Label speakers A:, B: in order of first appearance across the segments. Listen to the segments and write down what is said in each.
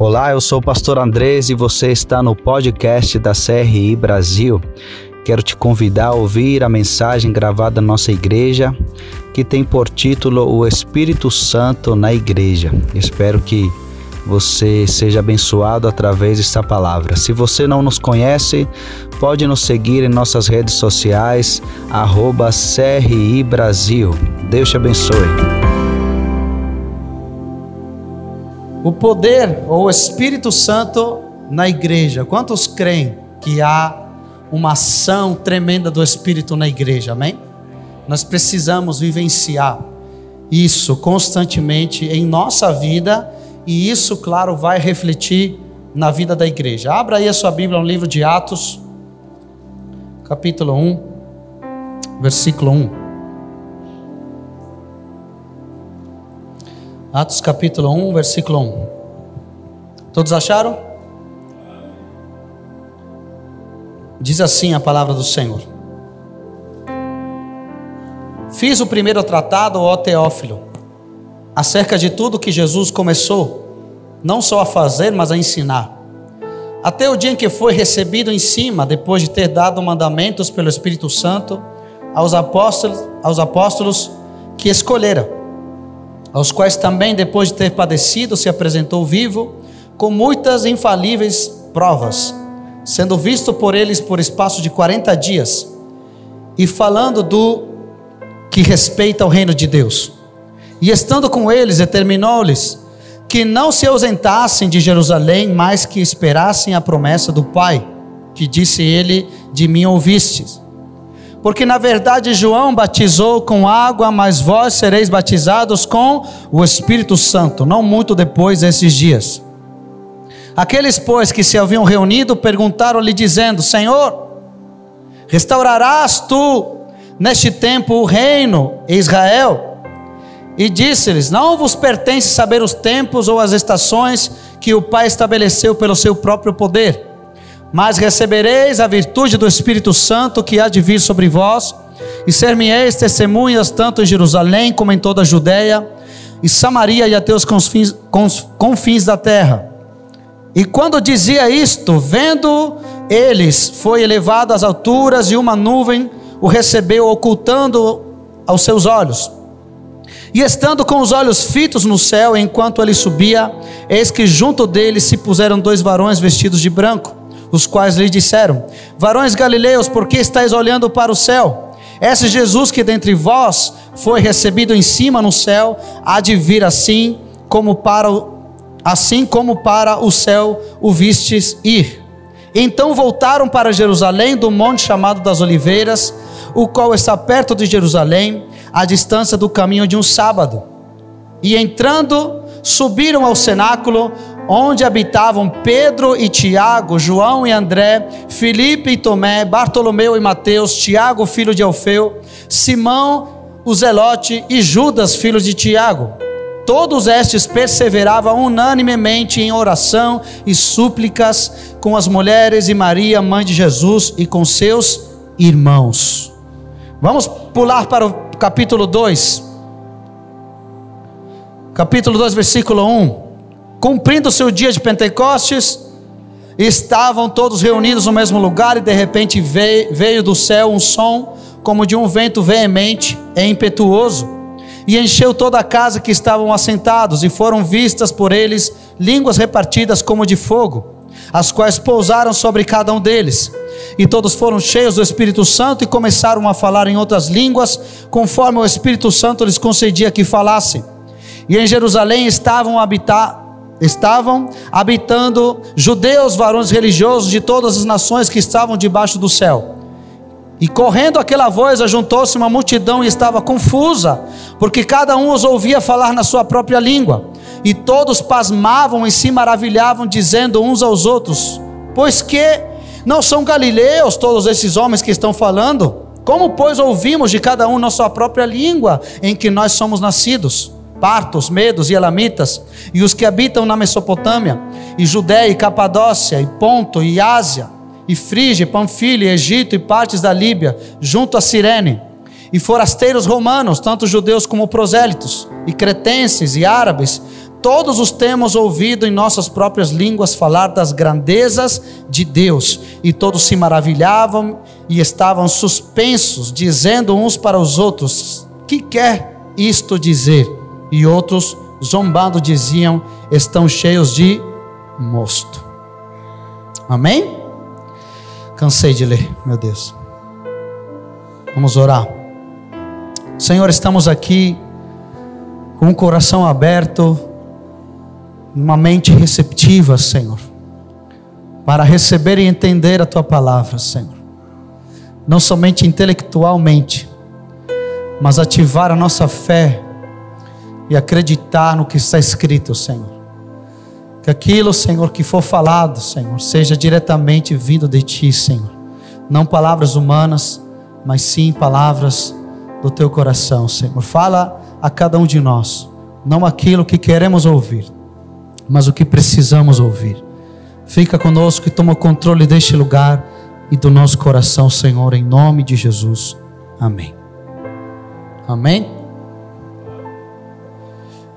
A: Olá, eu sou o pastor Andrés e você está no podcast da CRI Brasil. Quero te convidar a ouvir a mensagem gravada na nossa igreja, que tem por título O Espírito Santo na Igreja. Espero que você seja abençoado através desta palavra. Se você não nos conhece, pode nos seguir em nossas redes sociais, arroba CRI Brasil. Deus te abençoe.
B: O poder ou o Espírito Santo na igreja. Quantos creem que há uma ação tremenda do Espírito na igreja? Amém? Nós precisamos vivenciar isso constantemente em nossa vida e isso, claro, vai refletir na vida da igreja. Abra aí a sua Bíblia no livro de Atos, capítulo 1, versículo 1. Atos capítulo 1, versículo 1. Todos acharam? Diz assim a palavra do Senhor. Fiz o primeiro tratado, ó Teófilo, acerca de tudo que Jesus começou, não só a fazer, mas a ensinar. Até o dia em que foi recebido em cima, depois de ter dado mandamentos pelo Espírito Santo aos apóstolos, aos apóstolos que escolhera aos quais também, depois de ter padecido, se apresentou vivo, com muitas infalíveis provas, sendo visto por eles por espaço de 40 dias, e falando do que respeita ao reino de Deus. E estando com eles, determinou-lhes que não se ausentassem de Jerusalém, mas que esperassem a promessa do Pai, que disse ele: De mim ouvistes. Porque na verdade João batizou com água, mas vós sereis batizados com o Espírito Santo, não muito depois desses dias. Aqueles, pois, que se haviam reunido, perguntaram-lhe, dizendo: Senhor, restaurarás tu neste tempo o reino Israel? E disse-lhes: Não vos pertence saber os tempos ou as estações que o Pai estabeleceu pelo seu próprio poder mas recebereis a virtude do Espírito Santo que há de vir sobre vós, e ser-me-eis testemunhas tanto em Jerusalém como em toda a Judéia e Samaria e até os confins, confins da terra. E quando dizia isto, vendo eles, foi elevado às alturas e uma nuvem o recebeu, ocultando aos seus olhos. E estando com os olhos fitos no céu, enquanto ele subia, eis que junto dele se puseram dois varões vestidos de branco os quais lhe disseram: Varões galileus, por que estáis olhando para o céu? Esse Jesus que dentre vós foi recebido em cima no céu, há de vir assim como para o, assim como para o céu o vistes ir. Então voltaram para Jerusalém do monte chamado das Oliveiras, o qual está perto de Jerusalém, à distância do caminho de um sábado. E entrando, subiram ao cenáculo, onde habitavam Pedro e Tiago, João e André, Filipe e Tomé, Bartolomeu e Mateus, Tiago, filho de Alfeu, Simão, o Zelote e Judas, filho de Tiago. Todos estes perseveravam unanimemente em oração e súplicas com as mulheres e Maria, mãe de Jesus, e com seus irmãos. Vamos pular para o capítulo 2. Capítulo 2, versículo 1 cumprindo o seu dia de Pentecostes, estavam todos reunidos no mesmo lugar e de repente veio, veio do céu um som como de um vento veemente e impetuoso e encheu toda a casa que estavam assentados e foram vistas por eles línguas repartidas como de fogo, as quais pousaram sobre cada um deles. E todos foram cheios do Espírito Santo e começaram a falar em outras línguas, conforme o Espírito Santo lhes concedia que falassem. E em Jerusalém estavam habitar estavam habitando judeus, varões religiosos de todas as nações que estavam debaixo do céu. E correndo aquela voz, ajuntou-se uma multidão e estava confusa, porque cada um os ouvia falar na sua própria língua. E todos pasmavam e se maravilhavam, dizendo uns aos outros: Pois que não são galileus todos esses homens que estão falando? Como, pois, ouvimos de cada um na sua própria língua em que nós somos nascidos? partos, medos e elamitas, e os que habitam na Mesopotâmia, e Judéia, e Capadócia, e Ponto, e Ásia, e Frígia, Panfilha, Egito, e partes da Líbia, junto a Cirene, e forasteiros romanos, tanto judeus como prosélitos, e cretenses e árabes, Todos os temos ouvido em nossas próprias línguas falar das grandezas de Deus, e todos se maravilhavam e estavam suspensos, dizendo uns para os outros: Que quer isto dizer? E outros, zombando, diziam: Estão cheios de mosto. Amém? Cansei de ler, meu Deus. Vamos orar. Senhor, estamos aqui com o coração aberto uma mente receptiva, Senhor, para receber e entender a tua palavra, Senhor. Não somente intelectualmente, mas ativar a nossa fé e acreditar no que está escrito, Senhor. Que aquilo, Senhor, que for falado, Senhor, seja diretamente vindo de ti, Senhor. Não palavras humanas, mas sim palavras do teu coração, Senhor. Fala a cada um de nós, não aquilo que queremos ouvir, mas o que precisamos ouvir. Fica conosco e toma o controle deste lugar e do nosso coração, Senhor, em nome de Jesus. Amém. Amém.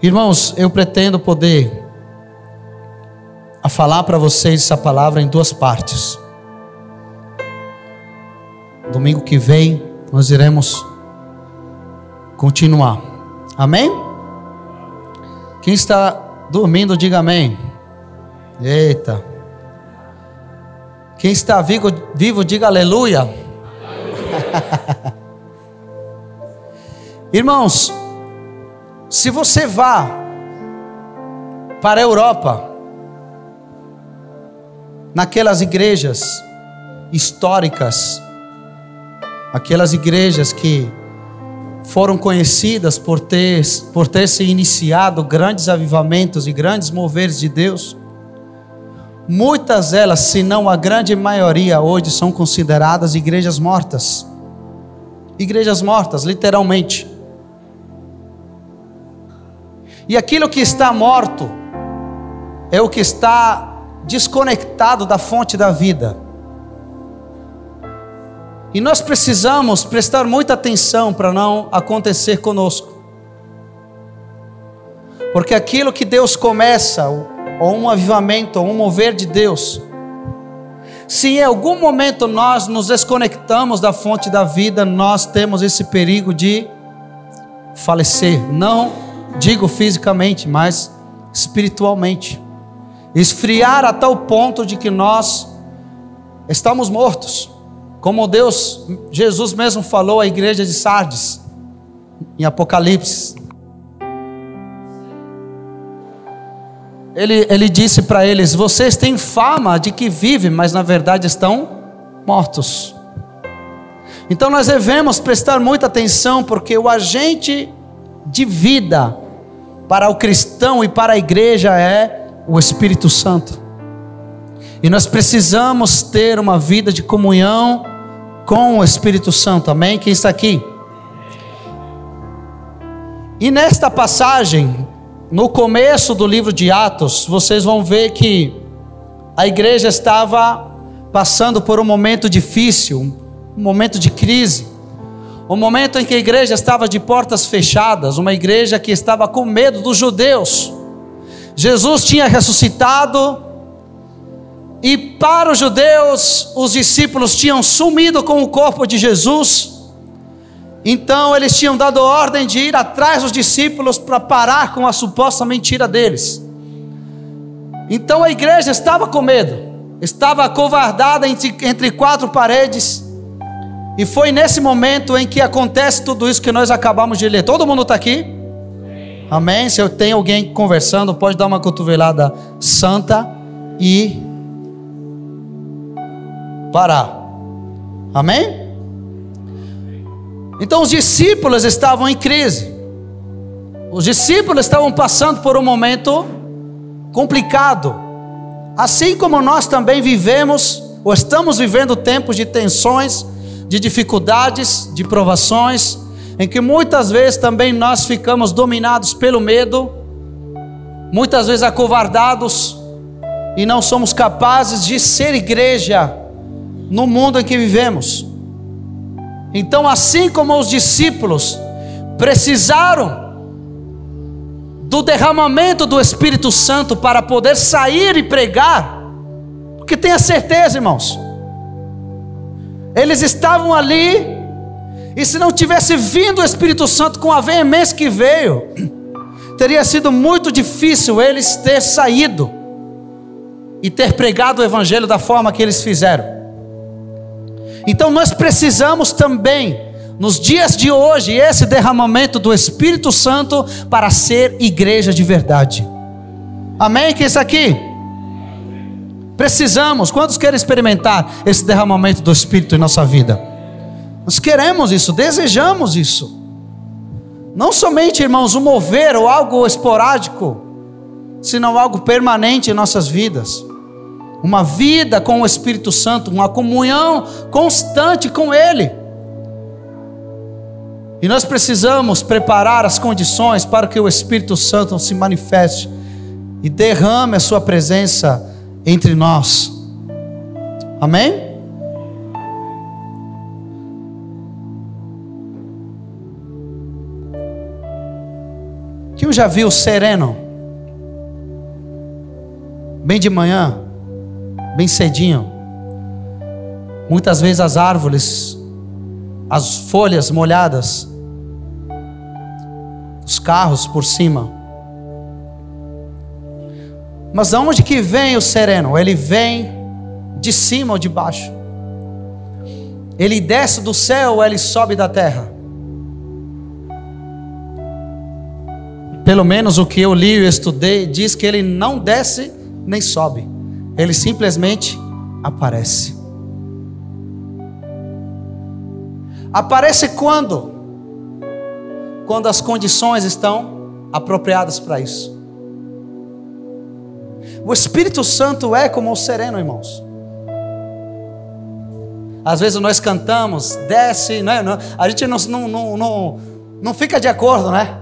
B: Irmãos, eu pretendo poder a falar para vocês essa palavra em duas partes. Domingo que vem nós iremos continuar. Amém? Quem está Dormindo, diga amém. Eita. Quem está vivo, vivo diga aleluia. Irmãos, se você vá para a Europa, naquelas igrejas históricas, aquelas igrejas que foram conhecidas por ter, por ter se iniciado grandes avivamentos e grandes moveres de Deus. Muitas delas, se não a grande maioria, hoje são consideradas igrejas mortas. Igrejas mortas, literalmente. E aquilo que está morto é o que está desconectado da fonte da vida. E nós precisamos prestar muita atenção para não acontecer conosco. Porque aquilo que Deus começa, ou um avivamento, ou um mover de Deus, se em algum momento nós nos desconectamos da fonte da vida, nós temos esse perigo de falecer. Não digo fisicamente, mas espiritualmente. Esfriar a tal ponto de que nós estamos mortos. Como Deus, Jesus mesmo falou à igreja de Sardes, em Apocalipse. Ele, ele disse para eles: Vocês têm fama de que vivem, mas na verdade estão mortos. Então nós devemos prestar muita atenção, porque o agente de vida para o cristão e para a igreja é o Espírito Santo. E nós precisamos ter uma vida de comunhão com o Espírito Santo. Amém? Quem está aqui? E nesta passagem, no começo do livro de Atos, vocês vão ver que a igreja estava passando por um momento difícil, um momento de crise, um momento em que a igreja estava de portas fechadas, uma igreja que estava com medo dos judeus. Jesus tinha ressuscitado, e para os judeus, os discípulos tinham sumido com o corpo de Jesus. Então eles tinham dado ordem de ir atrás dos discípulos para parar com a suposta mentira deles. Então a igreja estava com medo, estava acovardada entre, entre quatro paredes. E foi nesse momento em que acontece tudo isso que nós acabamos de ler. Todo mundo está aqui? Amém? Se eu tenho alguém conversando, pode dar uma cotovelada santa e parar. Amém? Então os discípulos estavam em crise. Os discípulos estavam passando por um momento complicado. Assim como nós também vivemos, ou estamos vivendo tempos de tensões, de dificuldades, de provações, em que muitas vezes também nós ficamos dominados pelo medo, muitas vezes acovardados, e não somos capazes de ser igreja no mundo em que vivemos. Então, assim como os discípulos precisaram do derramamento do Espírito Santo para poder sair e pregar, porque tenha certeza, irmãos, eles estavam ali, e se não tivesse vindo o Espírito Santo com a veemência que veio, teria sido muito difícil eles ter saído e ter pregado o Evangelho da forma que eles fizeram. Então nós precisamos também, nos dias de hoje, esse derramamento do Espírito Santo para ser igreja de verdade. Amém? Que isso aqui? Precisamos. Quantos querem experimentar esse derramamento do Espírito em nossa vida? Nós queremos isso, desejamos isso. Não somente, irmãos, um mover ou algo esporádico, senão algo permanente em nossas vidas. Uma vida com o Espírito Santo, uma comunhão constante com Ele. E nós precisamos preparar as condições para que o Espírito Santo se manifeste e derrame a Sua presença entre nós. Amém? Quem já viu sereno? Bem de manhã, bem cedinho. Muitas vezes as árvores, as folhas molhadas, os carros por cima. Mas aonde que vem o sereno? Ele vem de cima ou de baixo? Ele desce do céu ou ele sobe da terra? Pelo menos o que eu li e estudei diz que ele não desce nem sobe. Ele simplesmente aparece. Aparece quando? Quando as condições estão apropriadas para isso. O Espírito Santo é como o sereno, irmãos. Às vezes nós cantamos, desce, né? a gente não, não, não, não, fica de acordo, né?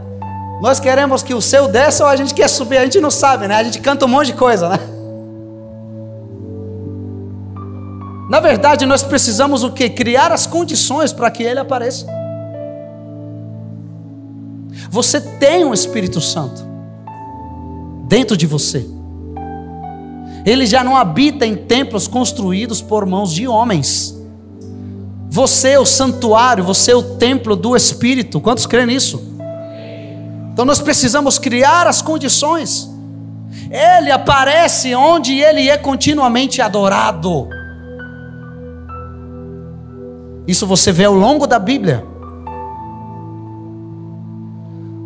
B: Nós queremos que o céu desça ou a gente quer subir, a gente não sabe, né? A gente canta um monte de coisa, né? Na verdade, nós precisamos o que? Criar as condições para que ele apareça. Você tem um Espírito Santo dentro de você. Ele já não habita em templos construídos por mãos de homens. Você é o santuário, você é o templo do Espírito. Quantos creem nisso? Então nós precisamos criar as condições. Ele aparece onde ele é continuamente adorado. Isso você vê ao longo da Bíblia.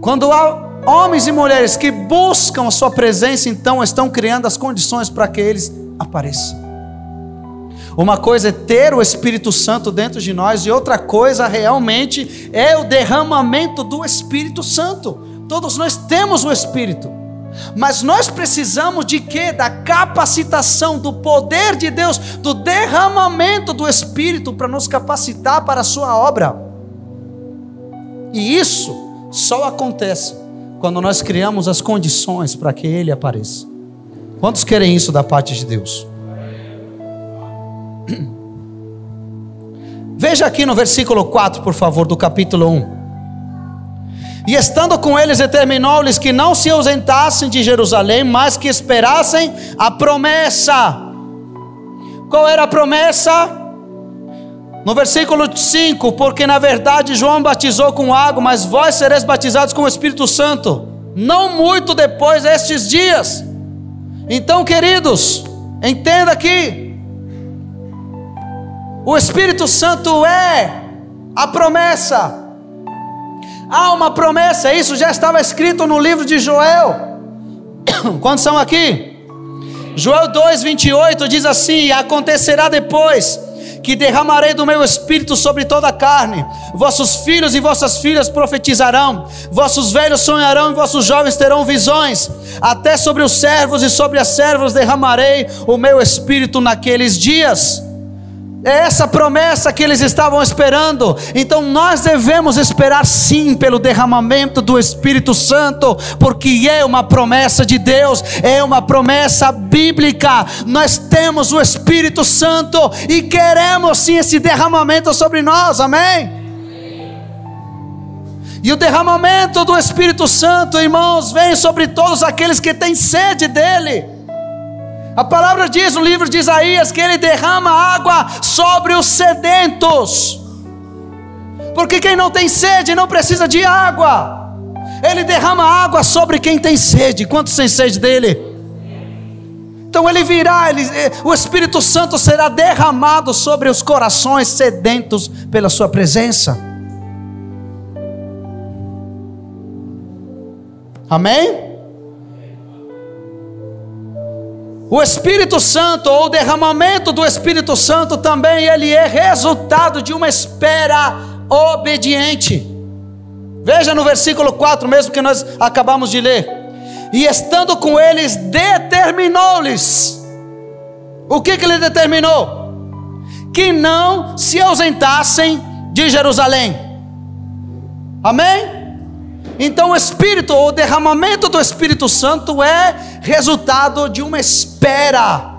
B: Quando há Homens e mulheres que buscam a sua presença, então estão criando as condições para que eles apareçam. Uma coisa é ter o Espírito Santo dentro de nós, e outra coisa realmente é o derramamento do Espírito Santo. Todos nós temos o Espírito, mas nós precisamos de quê? Da capacitação, do poder de Deus, do derramamento do Espírito para nos capacitar para a Sua obra. E isso só acontece quando nós criamos as condições para que Ele apareça. Quantos querem isso da parte de Deus? Veja aqui no versículo 4, por favor, do capítulo 1. E estando com eles, determinou-lhes que não se ausentassem de Jerusalém, mas que esperassem a promessa. Qual era a promessa? No versículo 5, porque na verdade João batizou com água, mas vós sereis batizados com o Espírito Santo, não muito depois destes dias. Então, queridos, entenda aqui: o Espírito Santo é a promessa. Há uma promessa, isso já estava escrito no livro de Joel. Quantos são aqui? Joel 2,28 diz assim: Acontecerá depois que derramarei do meu espírito sobre toda a carne. Vossos filhos e vossas filhas profetizarão, vossos velhos sonharão e vossos jovens terão visões. Até sobre os servos e sobre as servas derramarei o meu espírito naqueles dias. É essa promessa que eles estavam esperando. Então nós devemos esperar sim pelo derramamento do Espírito Santo, porque é uma promessa de Deus, é uma promessa bíblica. Nós temos o Espírito Santo e queremos sim esse derramamento sobre nós. Amém? E o derramamento do Espírito Santo, irmãos, vem sobre todos aqueles que têm sede dele. A palavra diz no livro de Isaías que ele derrama água sobre os sedentos. Porque quem não tem sede não precisa de água. Ele derrama água sobre quem tem sede. Quantos têm sede dele? Então ele virá, ele, eh, o Espírito Santo será derramado sobre os corações sedentos pela sua presença. Amém? O Espírito Santo, ou o derramamento do Espírito Santo também, ele é resultado de uma espera obediente. Veja no versículo 4, mesmo que nós acabamos de ler e estando com eles, determinou-lhes. O que, que ele determinou? Que não se ausentassem de Jerusalém. Amém? Então, o Espírito, o derramamento do Espírito Santo é resultado de uma espera.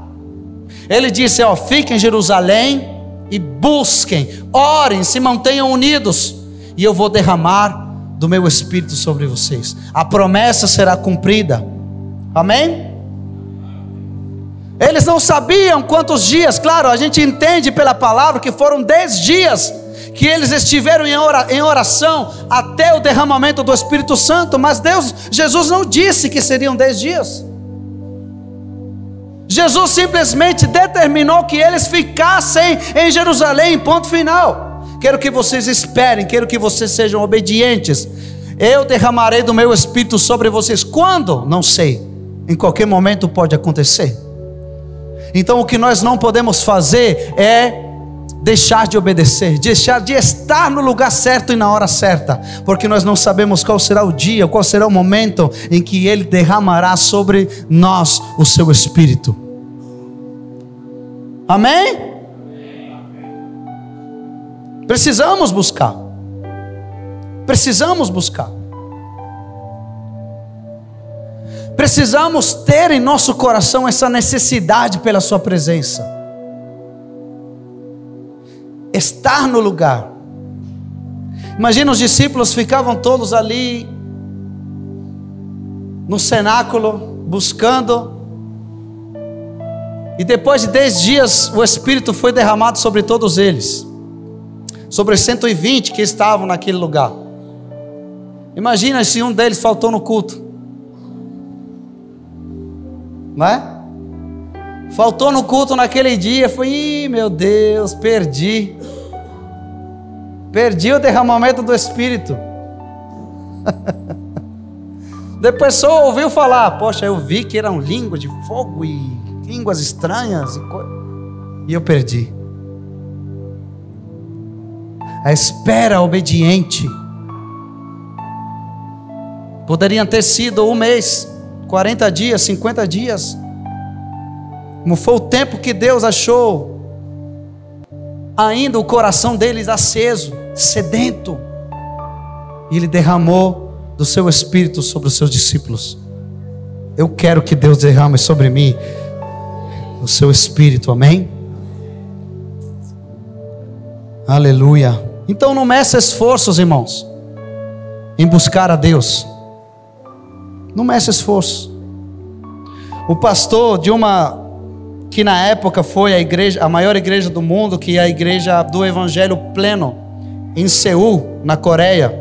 B: Ele disse: Ó, fiquem em Jerusalém e busquem, orem, se mantenham unidos, e eu vou derramar do meu espírito sobre vocês. A promessa será cumprida. Amém? Eles não sabiam quantos dias, claro, a gente entende pela palavra que foram dez dias que eles estiveram em oração até o derramamento do Espírito Santo, mas Deus, Jesus não disse que seriam dez dias. Jesus simplesmente determinou que eles ficassem em Jerusalém, ponto final. Quero que vocês esperem, quero que vocês sejam obedientes. Eu derramarei do meu espírito sobre vocês. Quando? Não sei. Em qualquer momento pode acontecer. Então o que nós não podemos fazer é deixar de obedecer, deixar de estar no lugar certo e na hora certa, porque nós não sabemos qual será o dia, qual será o momento em que Ele derramará sobre nós o seu Espírito. Amém? Precisamos buscar. Precisamos buscar. Precisamos ter em nosso coração essa necessidade pela Sua presença. Estar no lugar. Imagina os discípulos ficavam todos ali no cenáculo, buscando. E depois de dez dias, o Espírito foi derramado sobre todos eles sobre os 120 que estavam naquele lugar. Imagina se um deles faltou no culto. Não é? Faltou no culto naquele dia, foi, Ih, meu Deus, perdi. Perdi o derramamento do Espírito. Depois só ouviu falar, poxa, eu vi que eram línguas de fogo e línguas estranhas e, co... e eu perdi a espera obediente. Poderiam ter sido um mês, 40 dias, 50 dias. Como foi o tempo que Deus achou ainda o coração deles aceso, sedento. E Ele derramou do seu espírito sobre os seus discípulos. Eu quero que Deus derrame sobre mim o seu espírito, amém? Aleluia. Então não meça esforços, irmãos, em buscar a Deus. Não meça esforço. O pastor de uma que na época foi a igreja, a maior igreja do mundo, que é a igreja do evangelho pleno em Seul, na Coreia.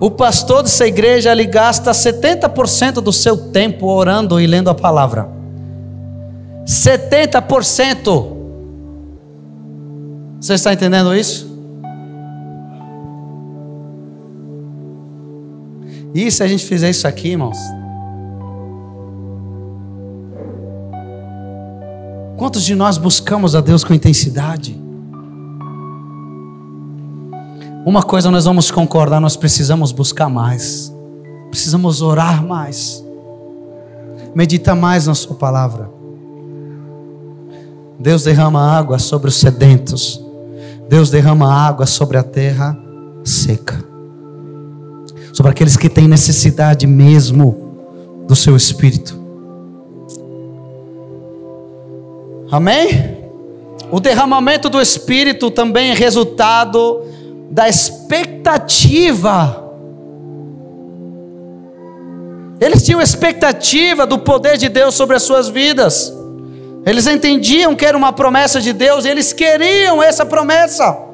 B: O pastor dessa igreja ele gasta 70% do seu tempo orando e lendo a palavra. 70%. Você está entendendo isso? E se a gente fizer isso aqui, irmãos? Quantos de nós buscamos a Deus com intensidade? Uma coisa nós vamos concordar, nós precisamos buscar mais. Precisamos orar mais. Meditar mais na sua palavra. Deus derrama água sobre os sedentos. Deus derrama água sobre a terra seca. Sobre aqueles que têm necessidade mesmo do seu espírito. Amém? O derramamento do espírito também é resultado da expectativa. Eles tinham expectativa do poder de Deus sobre as suas vidas. Eles entendiam que era uma promessa de Deus, e eles queriam essa promessa.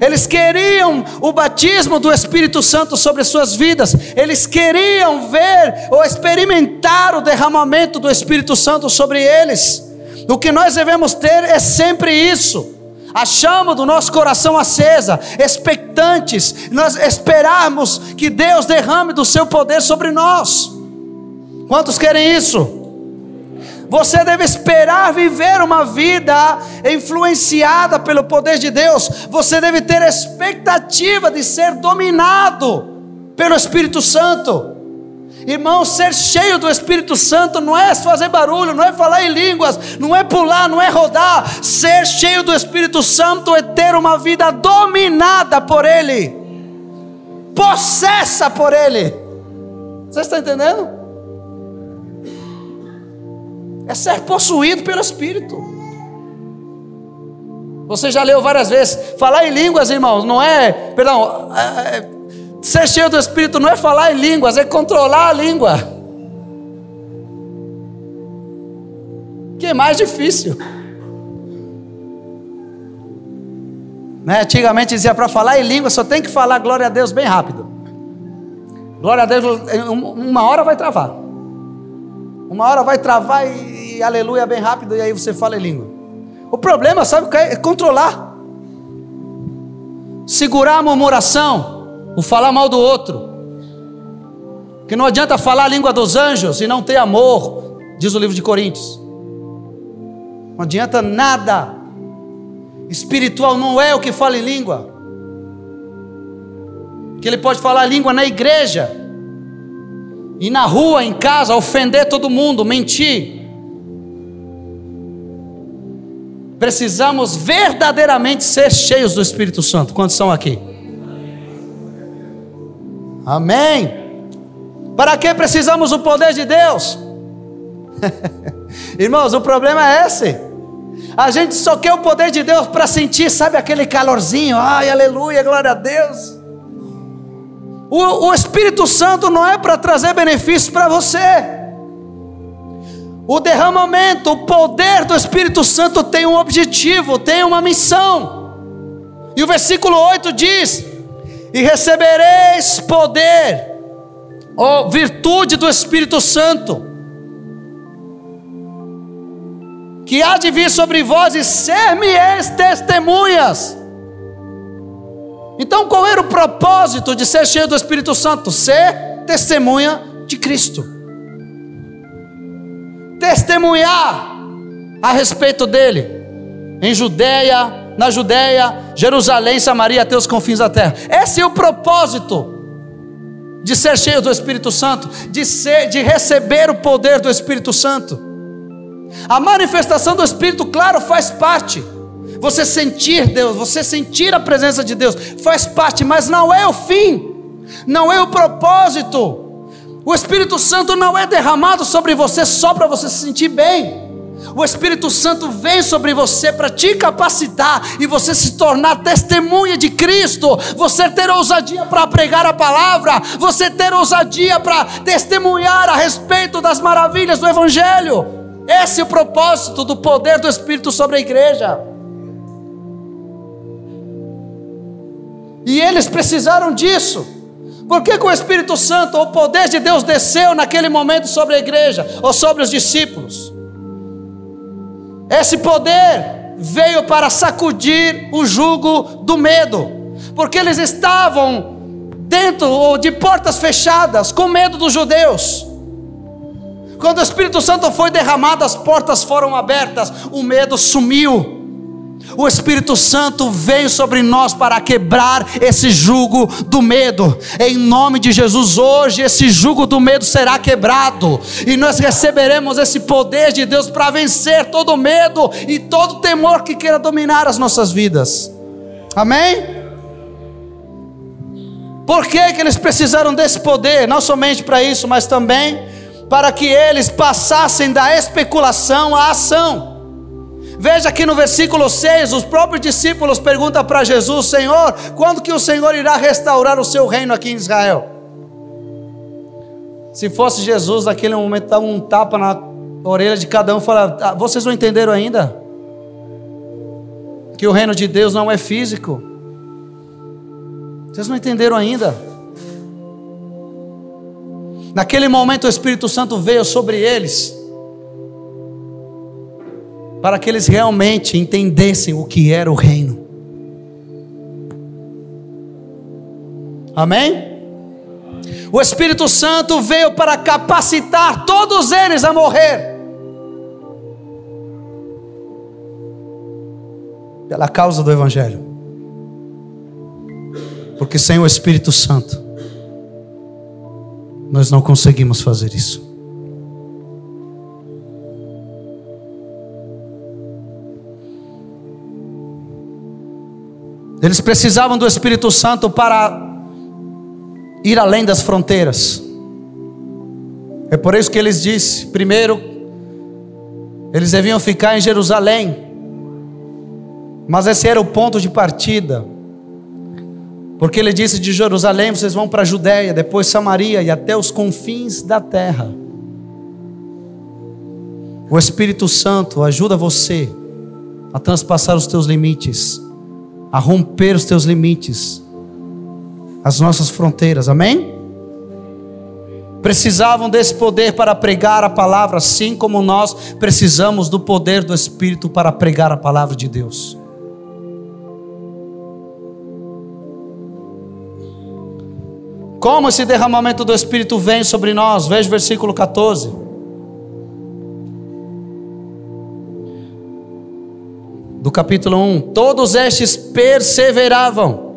B: Eles queriam o batismo do Espírito Santo sobre suas vidas. Eles queriam ver ou experimentar o derramamento do Espírito Santo sobre eles. O que nós devemos ter é sempre isso. A chama do nosso coração acesa, expectantes, nós esperarmos que Deus derrame do seu poder sobre nós. Quantos querem isso? Você deve esperar viver uma vida influenciada pelo poder de Deus. Você deve ter expectativa de ser dominado pelo Espírito Santo. Irmão, ser cheio do Espírito Santo não é fazer barulho, não é falar em línguas, não é pular, não é rodar. Ser cheio do Espírito Santo é ter uma vida dominada por Ele, possessa por Ele. Você está entendendo? é ser possuído pelo Espírito. Você já leu várias vezes. Falar em línguas, irmãos, não é. Perdão. É, é, ser cheio do Espírito não é falar em línguas, é controlar a língua. Que é mais difícil. Né? Antigamente dizia para falar em língua só tem que falar glória a Deus bem rápido. Glória a Deus, uma hora vai travar. Uma hora vai travar e, e aleluia bem rápido, e aí você fala em língua. O problema, sabe o que é? É controlar. Segurar a murmuração, o falar mal do outro. Que não adianta falar a língua dos anjos e não ter amor, diz o livro de Coríntios. Não adianta nada. Espiritual não é o que fala em língua. Que ele pode falar língua na igreja, e na rua, em casa, ofender todo mundo, mentir. Precisamos verdadeiramente ser cheios do Espírito Santo. Quantos são aqui? Amém. Para que precisamos do poder de Deus? Irmãos, o problema é esse. A gente só quer o poder de Deus para sentir, sabe, aquele calorzinho. Ai, aleluia, glória a Deus. O, o Espírito Santo não é para trazer benefícios para você. O derramamento, o poder do Espírito Santo tem um objetivo, tem uma missão. E o versículo 8 diz: E recebereis poder, ou virtude do Espírito Santo, que há de vir sobre vós e ser-me-eis testemunhas então, qual era o propósito de ser cheio do Espírito Santo? Ser testemunha de Cristo. Testemunhar a respeito dele. Em Judeia, na Judeia, Jerusalém, Samaria, até os confins da terra. Esse é o propósito de ser cheio do Espírito Santo, de ser, de receber o poder do Espírito Santo. A manifestação do Espírito, claro, faz parte você sentir Deus, você sentir a presença de Deus, faz parte, mas não é o fim, não é o propósito. O Espírito Santo não é derramado sobre você só para você se sentir bem. O Espírito Santo vem sobre você para te capacitar e você se tornar testemunha de Cristo, você ter ousadia para pregar a palavra, você ter ousadia para testemunhar a respeito das maravilhas do Evangelho. Esse é o propósito do poder do Espírito sobre a igreja. E eles precisaram disso. Por que, que, o Espírito Santo, o poder de Deus, desceu naquele momento sobre a igreja ou sobre os discípulos? Esse poder veio para sacudir o jugo do medo, porque eles estavam dentro ou de portas fechadas, com medo dos judeus. Quando o Espírito Santo foi derramado, as portas foram abertas, o medo sumiu. O Espírito Santo veio sobre nós para quebrar esse jugo do medo. Em nome de Jesus, hoje esse jugo do medo será quebrado e nós receberemos esse poder de Deus para vencer todo medo e todo temor que queira dominar as nossas vidas. Amém? Por que, que eles precisaram desse poder? Não somente para isso, mas também para que eles passassem da especulação à ação Veja aqui no versículo 6, os próprios discípulos perguntam para Jesus: Senhor, quando que o Senhor irá restaurar o seu reino aqui em Israel? Se fosse Jesus, naquele momento, dava um tapa na orelha de cada um e falava: ah, Vocês não entenderam ainda? Que o reino de Deus não é físico. Vocês não entenderam ainda? Naquele momento o Espírito Santo veio sobre eles para que eles realmente entendessem o que era o reino. Amém? O Espírito Santo veio para capacitar todos eles a morrer. Pela causa do Evangelho. Porque sem o Espírito Santo, nós não conseguimos fazer isso. Eles precisavam do Espírito Santo para ir além das fronteiras. É por isso que eles disse, primeiro, eles deviam ficar em Jerusalém. Mas esse era o ponto de partida. Porque ele disse de Jerusalém, vocês vão para a Judéia, depois Samaria e até os confins da terra. O Espírito Santo ajuda você a transpassar os teus limites a romper os teus limites, as nossas fronteiras, amém? Precisavam desse poder para pregar a palavra, assim como nós precisamos do poder do Espírito para pregar a palavra de Deus. Como esse derramamento do Espírito vem sobre nós? Veja o versículo 14. Do capítulo 1: Todos estes perseveravam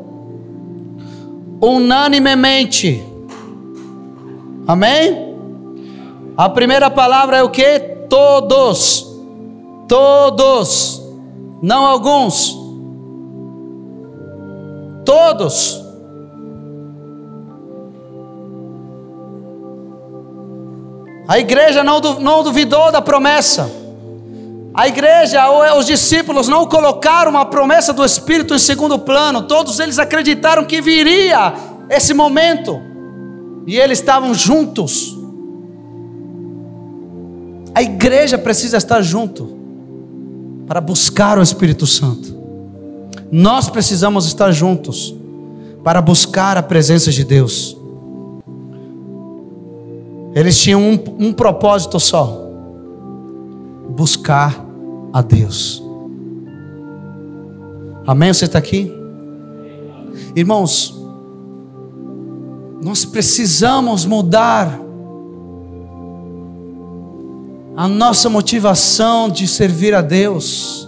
B: unanimemente. Amém? A primeira palavra é o que? Todos. Todos. Não alguns. Todos. A igreja não, não duvidou da promessa. A igreja é, os discípulos não colocaram a promessa do Espírito em segundo plano, todos eles acreditaram que viria esse momento, e eles estavam juntos. A igreja precisa estar junto para buscar o Espírito Santo. Nós precisamos estar juntos para buscar a presença de Deus. Eles tinham um, um propósito só: buscar a Deus. Amém? Você está aqui? Irmãos, nós precisamos mudar a nossa motivação de servir a Deus.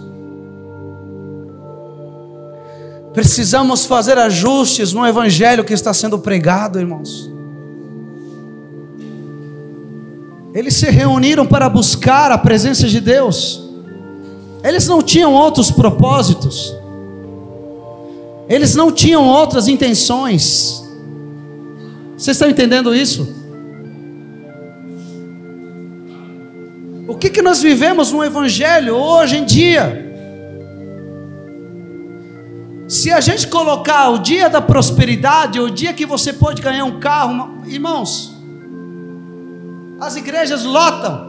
B: Precisamos fazer ajustes no evangelho que está sendo pregado, irmãos. Eles se reuniram para buscar a presença de Deus. Eles não tinham outros propósitos. Eles não tinham outras intenções. Vocês estão entendendo isso? O que, que nós vivemos no Evangelho hoje em dia? Se a gente colocar o dia da prosperidade, o dia que você pode ganhar um carro, irmãos, as igrejas lotam.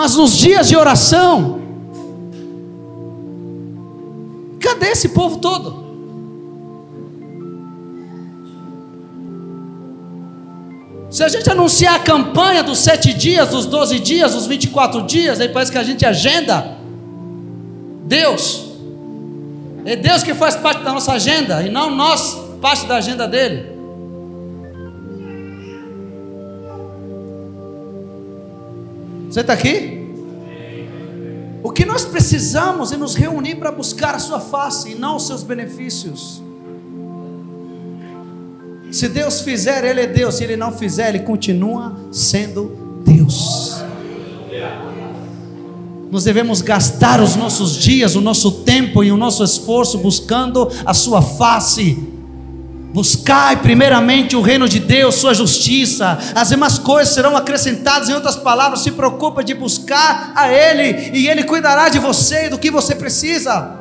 B: Mas nos dias de oração, cadê esse povo todo? Se a gente anunciar a campanha dos sete dias, dos doze dias, dos vinte e quatro dias, aí parece que a gente agenda Deus. É Deus que faz parte da nossa agenda e não nós parte da agenda dele. Você está aqui? O que nós precisamos é nos reunir para buscar a Sua face e não os seus benefícios. Se Deus fizer, Ele é Deus. Se Ele não fizer, Ele continua sendo Deus. Nós devemos gastar os nossos dias, o nosso tempo e o nosso esforço buscando a Sua face Buscai primeiramente o reino de Deus, sua justiça, as demais coisas serão acrescentadas. Em outras palavras, se preocupa de buscar a Ele, e Ele cuidará de você e do que você precisa.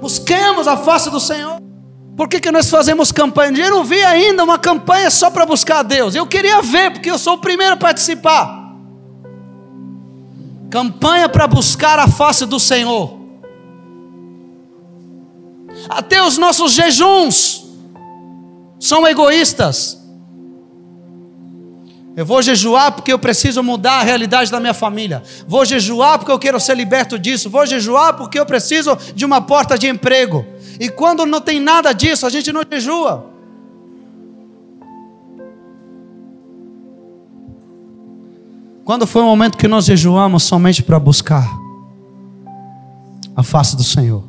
B: Busquemos a face do Senhor. Por que, que nós fazemos campanha? Eu não vi ainda uma campanha só para buscar a Deus. Eu queria ver, porque eu sou o primeiro a participar. Campanha para buscar a face do Senhor. Até os nossos jejuns são egoístas. Eu vou jejuar porque eu preciso mudar a realidade da minha família. Vou jejuar porque eu quero ser liberto disso. Vou jejuar porque eu preciso de uma porta de emprego. E quando não tem nada disso, a gente não jejua. Quando foi o momento que nós jejuamos somente para buscar a face do Senhor,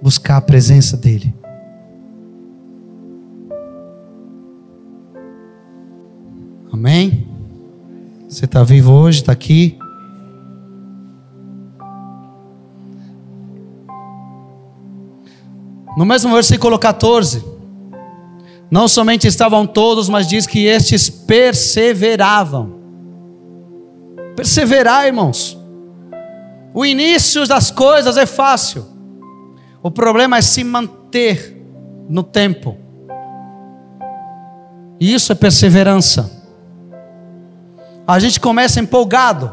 B: buscar a presença dEle. Amém? Você está vivo hoje, está aqui. No mesmo versículo 14, não somente estavam todos, mas diz que estes perseveravam. Perseverar, irmãos. O início das coisas é fácil, o problema é se manter no tempo. E isso é perseverança. A gente começa empolgado,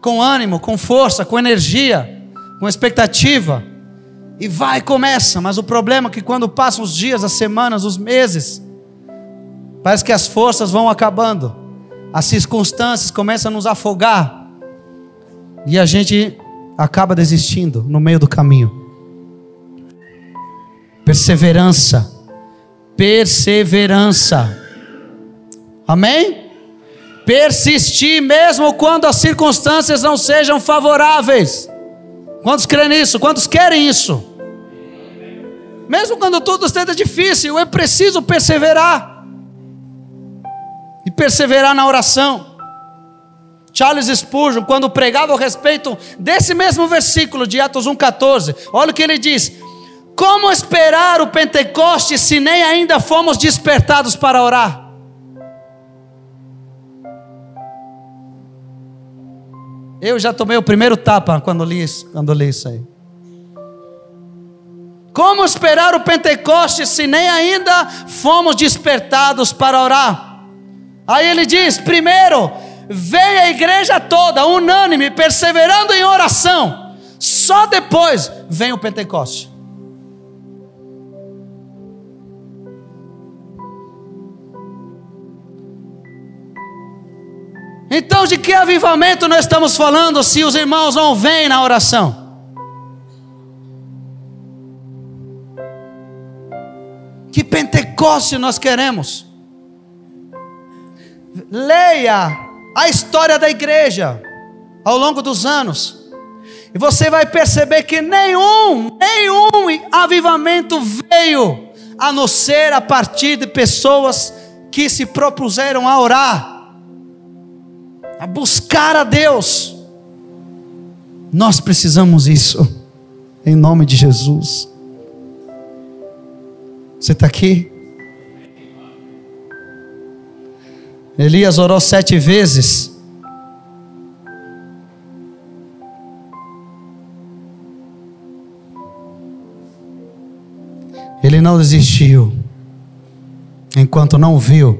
B: com ânimo, com força, com energia, com expectativa, e vai e começa. Mas o problema é que quando passam os dias, as semanas, os meses, parece que as forças vão acabando, as circunstâncias começam a nos afogar, e a gente acaba desistindo no meio do caminho. Perseverança, perseverança, amém? Persistir mesmo quando as circunstâncias não sejam favoráveis. Quantos creem nisso? Quantos querem isso? Mesmo quando tudo esteja difícil, é preciso perseverar. E perseverar na oração. Charles Spurgeon, quando pregava a respeito desse mesmo versículo de Atos 1,14, olha o que ele diz: Como esperar o Pentecoste se nem ainda fomos despertados para orar? Eu já tomei o primeiro tapa quando li quando li isso aí. Como esperar o Pentecoste se nem ainda fomos despertados para orar? Aí ele diz: primeiro, veio a igreja toda, unânime, perseverando em oração. Só depois vem o Pentecoste. Então, de que avivamento nós estamos falando se os irmãos não vêm na oração? Que Pentecoste nós queremos? Leia a história da igreja ao longo dos anos, e você vai perceber que nenhum, nenhum avivamento veio a não ser a partir de pessoas que se propuseram a orar a buscar a Deus. Nós precisamos isso, em nome de Jesus. Você está aqui? Elias orou sete vezes. Ele não desistiu, enquanto não viu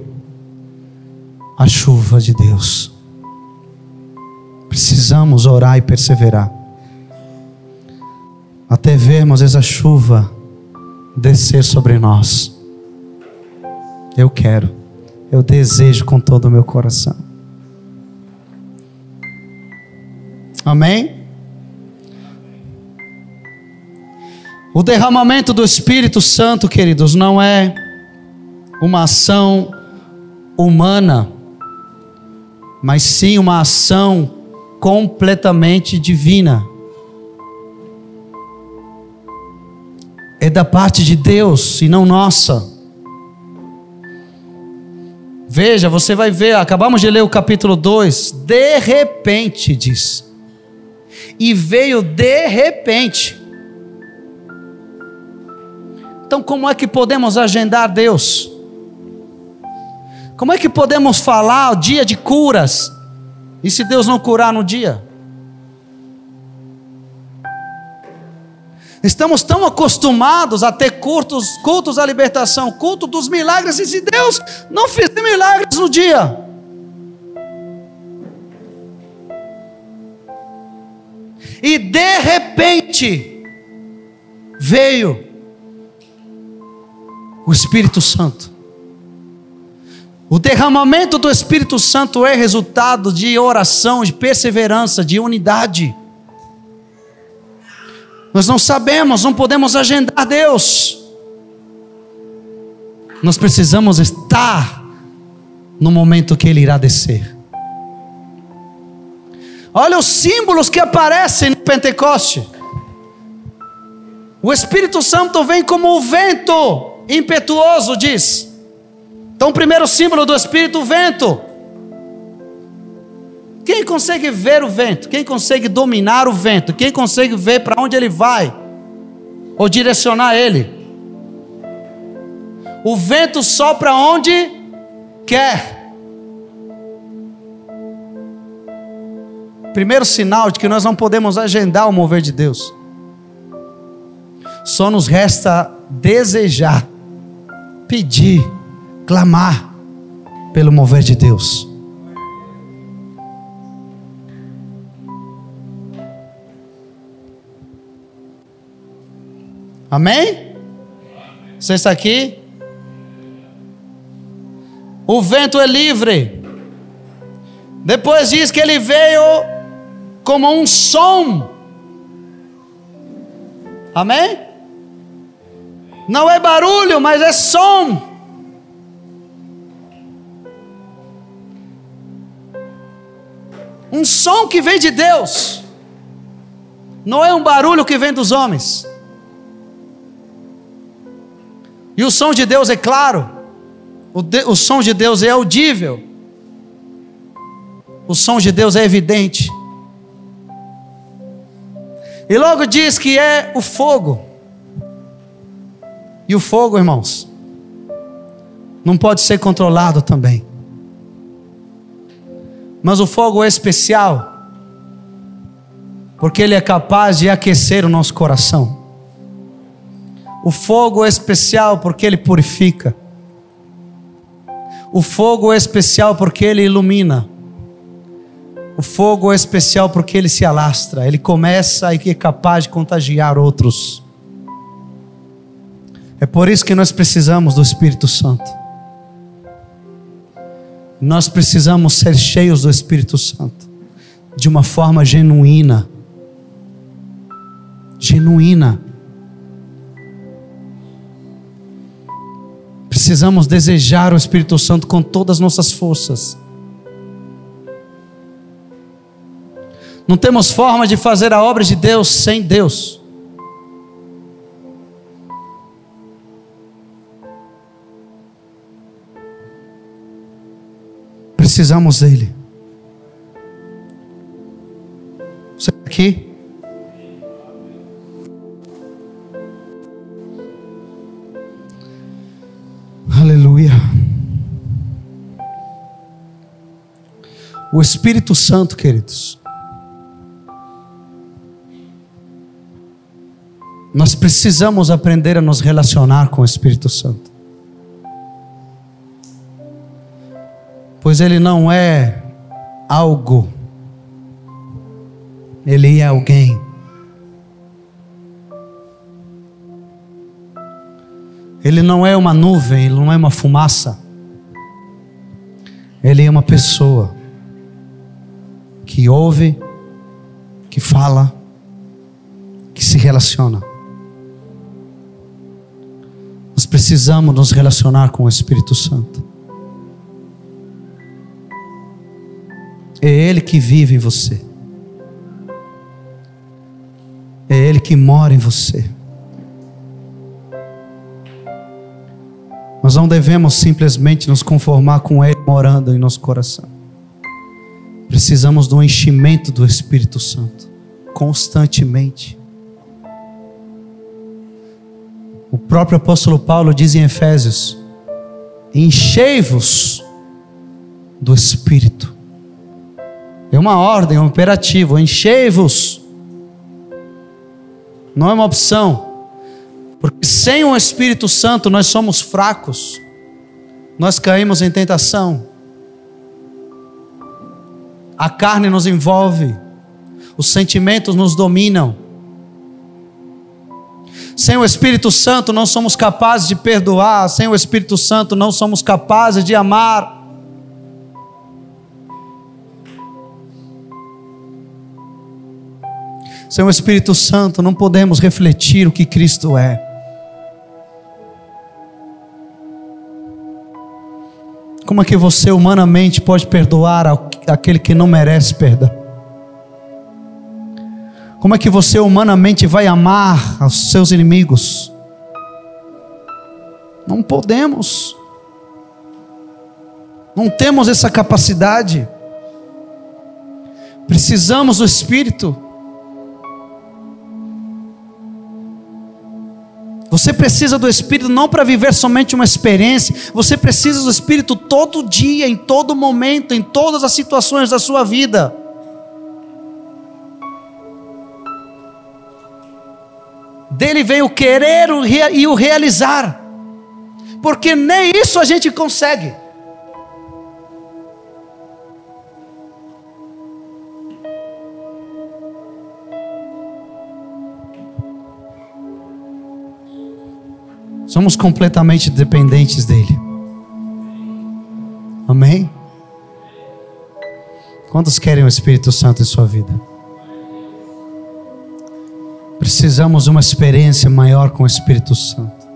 B: a chuva de Deus. Precisamos orar e perseverar. Até vermos essa chuva descer sobre nós. Eu quero, eu desejo com todo o meu coração. Amém? O derramamento do Espírito Santo, queridos, não é uma ação humana, mas sim uma ação completamente divina. É da parte de Deus e não nossa. Veja, você vai ver, acabamos de ler o capítulo 2. De repente, diz. E veio de repente. Então, como é que podemos agendar Deus? Como é que podemos falar o dia de curas? E se Deus não curar no dia? Estamos tão acostumados a ter cultos, cultos à libertação, culto dos milagres, e se Deus não fizer milagres no dia? E de repente veio o Espírito Santo. O derramamento do Espírito Santo é resultado de oração, de perseverança, de unidade. Nós não sabemos, não podemos agendar Deus. Nós precisamos estar no momento que Ele irá descer. Olha os símbolos que aparecem no Pentecoste. O Espírito Santo vem como o vento impetuoso, diz. Então, o primeiro símbolo do Espírito, o vento. Quem consegue ver o vento? Quem consegue dominar o vento? Quem consegue ver para onde ele vai? Ou direcionar ele? O vento sopra onde quer. Primeiro sinal de que nós não podemos agendar o mover de Deus. Só nos resta desejar, pedir, clamar pelo mover de Deus. Amém? Você está aqui? O vento é livre. Depois diz que ele veio como um som. Amém? Não é barulho, mas é som. Um som que vem de Deus. Não é um barulho que vem dos homens. E o som de Deus é claro, o, de, o som de Deus é audível, o som de Deus é evidente. E logo diz que é o fogo. E o fogo, irmãos, não pode ser controlado também. Mas o fogo é especial, porque ele é capaz de aquecer o nosso coração. O fogo é especial porque ele purifica. O fogo é especial porque ele ilumina. O fogo é especial porque ele se alastra, ele começa e é capaz de contagiar outros. É por isso que nós precisamos do Espírito Santo. Nós precisamos ser cheios do Espírito Santo de uma forma genuína. Genuína. Precisamos desejar o Espírito Santo com todas as nossas forças. Não temos forma de fazer a obra de Deus sem Deus. Precisamos dele. Você está aqui? Aleluia. O Espírito Santo, queridos. Nós precisamos aprender a nos relacionar com o Espírito Santo. Ele não é algo, ele é alguém. Ele não é uma nuvem, ele não é uma fumaça. Ele é uma pessoa que ouve, que fala, que se relaciona. Nós precisamos nos relacionar com o Espírito Santo. É Ele que vive em você. É Ele que mora em você. Nós não devemos simplesmente nos conformar com Ele morando em nosso coração. Precisamos do enchimento do Espírito Santo, constantemente. próprio apóstolo Paulo diz em Efésios: enchei-vos do Espírito. É uma ordem, é um imperativo: enchei-vos. Não é uma opção. Porque sem o Espírito Santo nós somos fracos, nós caímos em tentação, a carne nos envolve, os sentimentos nos dominam. Sem o Espírito Santo não somos capazes de perdoar, sem o Espírito Santo não somos capazes de amar. Sem o Espírito Santo não podemos refletir o que Cristo é. Como é que você humanamente pode perdoar aquele que não merece perdão? Como é que você humanamente vai amar os seus inimigos? Não podemos. Não temos essa capacidade. Precisamos do Espírito. Você precisa do Espírito não para viver somente uma experiência, você precisa do Espírito todo dia, em todo momento, em todas as situações da sua vida. Dele vem o querer e o realizar, porque nem isso a gente consegue. Somos completamente dependentes dele. Amém? Quantos querem o Espírito Santo em sua vida? Precisamos de uma experiência maior com o Espírito Santo.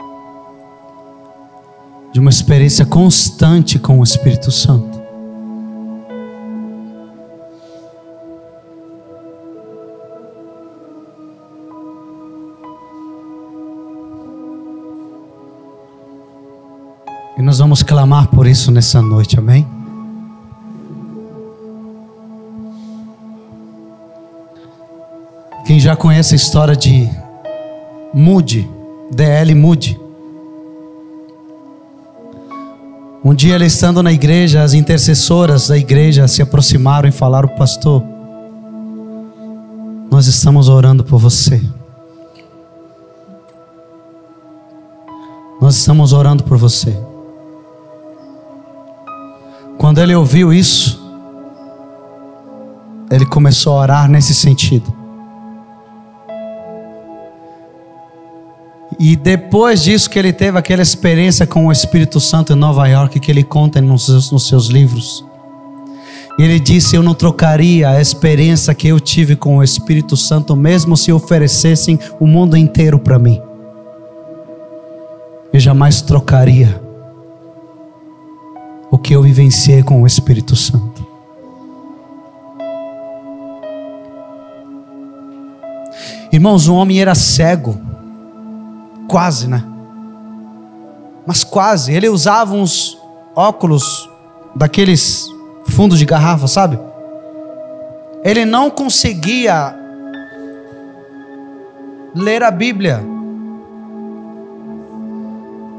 B: De uma experiência constante com o Espírito Santo. Nós vamos clamar por isso nessa noite, amém? Quem já conhece a história de Moody, D.L. Moody. Um dia ele estando na igreja, as intercessoras da igreja se aproximaram e falaram: Pastor, nós estamos orando por você. Nós estamos orando por você. Quando ele ouviu isso, ele começou a orar nesse sentido. E depois disso que ele teve aquela experiência com o Espírito Santo em Nova York, que ele conta nos seus, nos seus livros, ele disse: Eu não trocaria a experiência que eu tive com o Espírito Santo, mesmo se oferecessem o mundo inteiro para mim. Eu jamais trocaria que eu vivenciei com o Espírito Santo. Irmãos, o homem era cego, quase, né? Mas quase. Ele usava uns óculos daqueles fundos de garrafa, sabe? Ele não conseguia ler a Bíblia.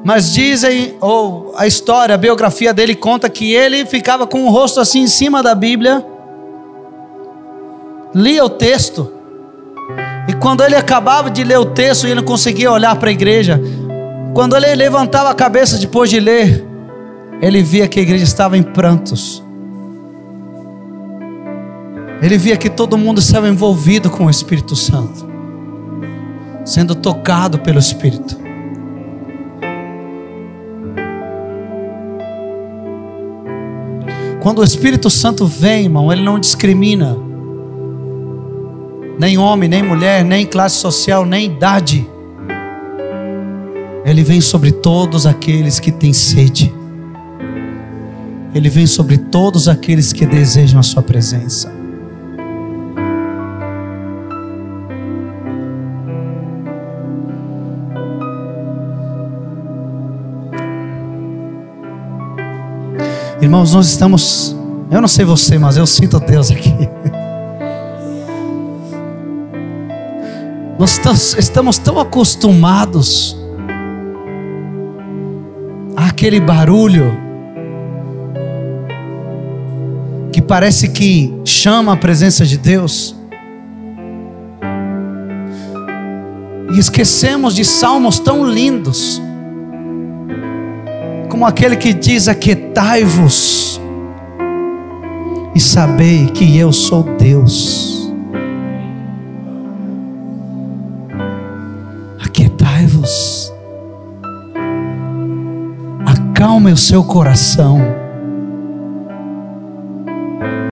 B: Mas dizem, ou a história, a biografia dele conta que ele ficava com o rosto assim em cima da Bíblia, lia o texto, e quando ele acabava de ler o texto e não conseguia olhar para a igreja, quando ele levantava a cabeça depois de ler, ele via que a igreja estava em prantos. Ele via que todo mundo estava envolvido com o Espírito Santo, sendo tocado pelo Espírito. Quando o Espírito Santo vem, irmão, ele não discrimina. Nem homem, nem mulher, nem classe social, nem idade. Ele vem sobre todos aqueles que têm sede. Ele vem sobre todos aqueles que desejam a sua presença. Irmãos, nós estamos. Eu não sei você, mas eu sinto Deus aqui. Nós estamos tão acostumados aquele barulho que parece que chama a presença de Deus. E esquecemos de salmos tão lindos, como aquele que diz: Aquietai-vos e sabei que eu sou Deus. Aquietai-vos, acalme o seu coração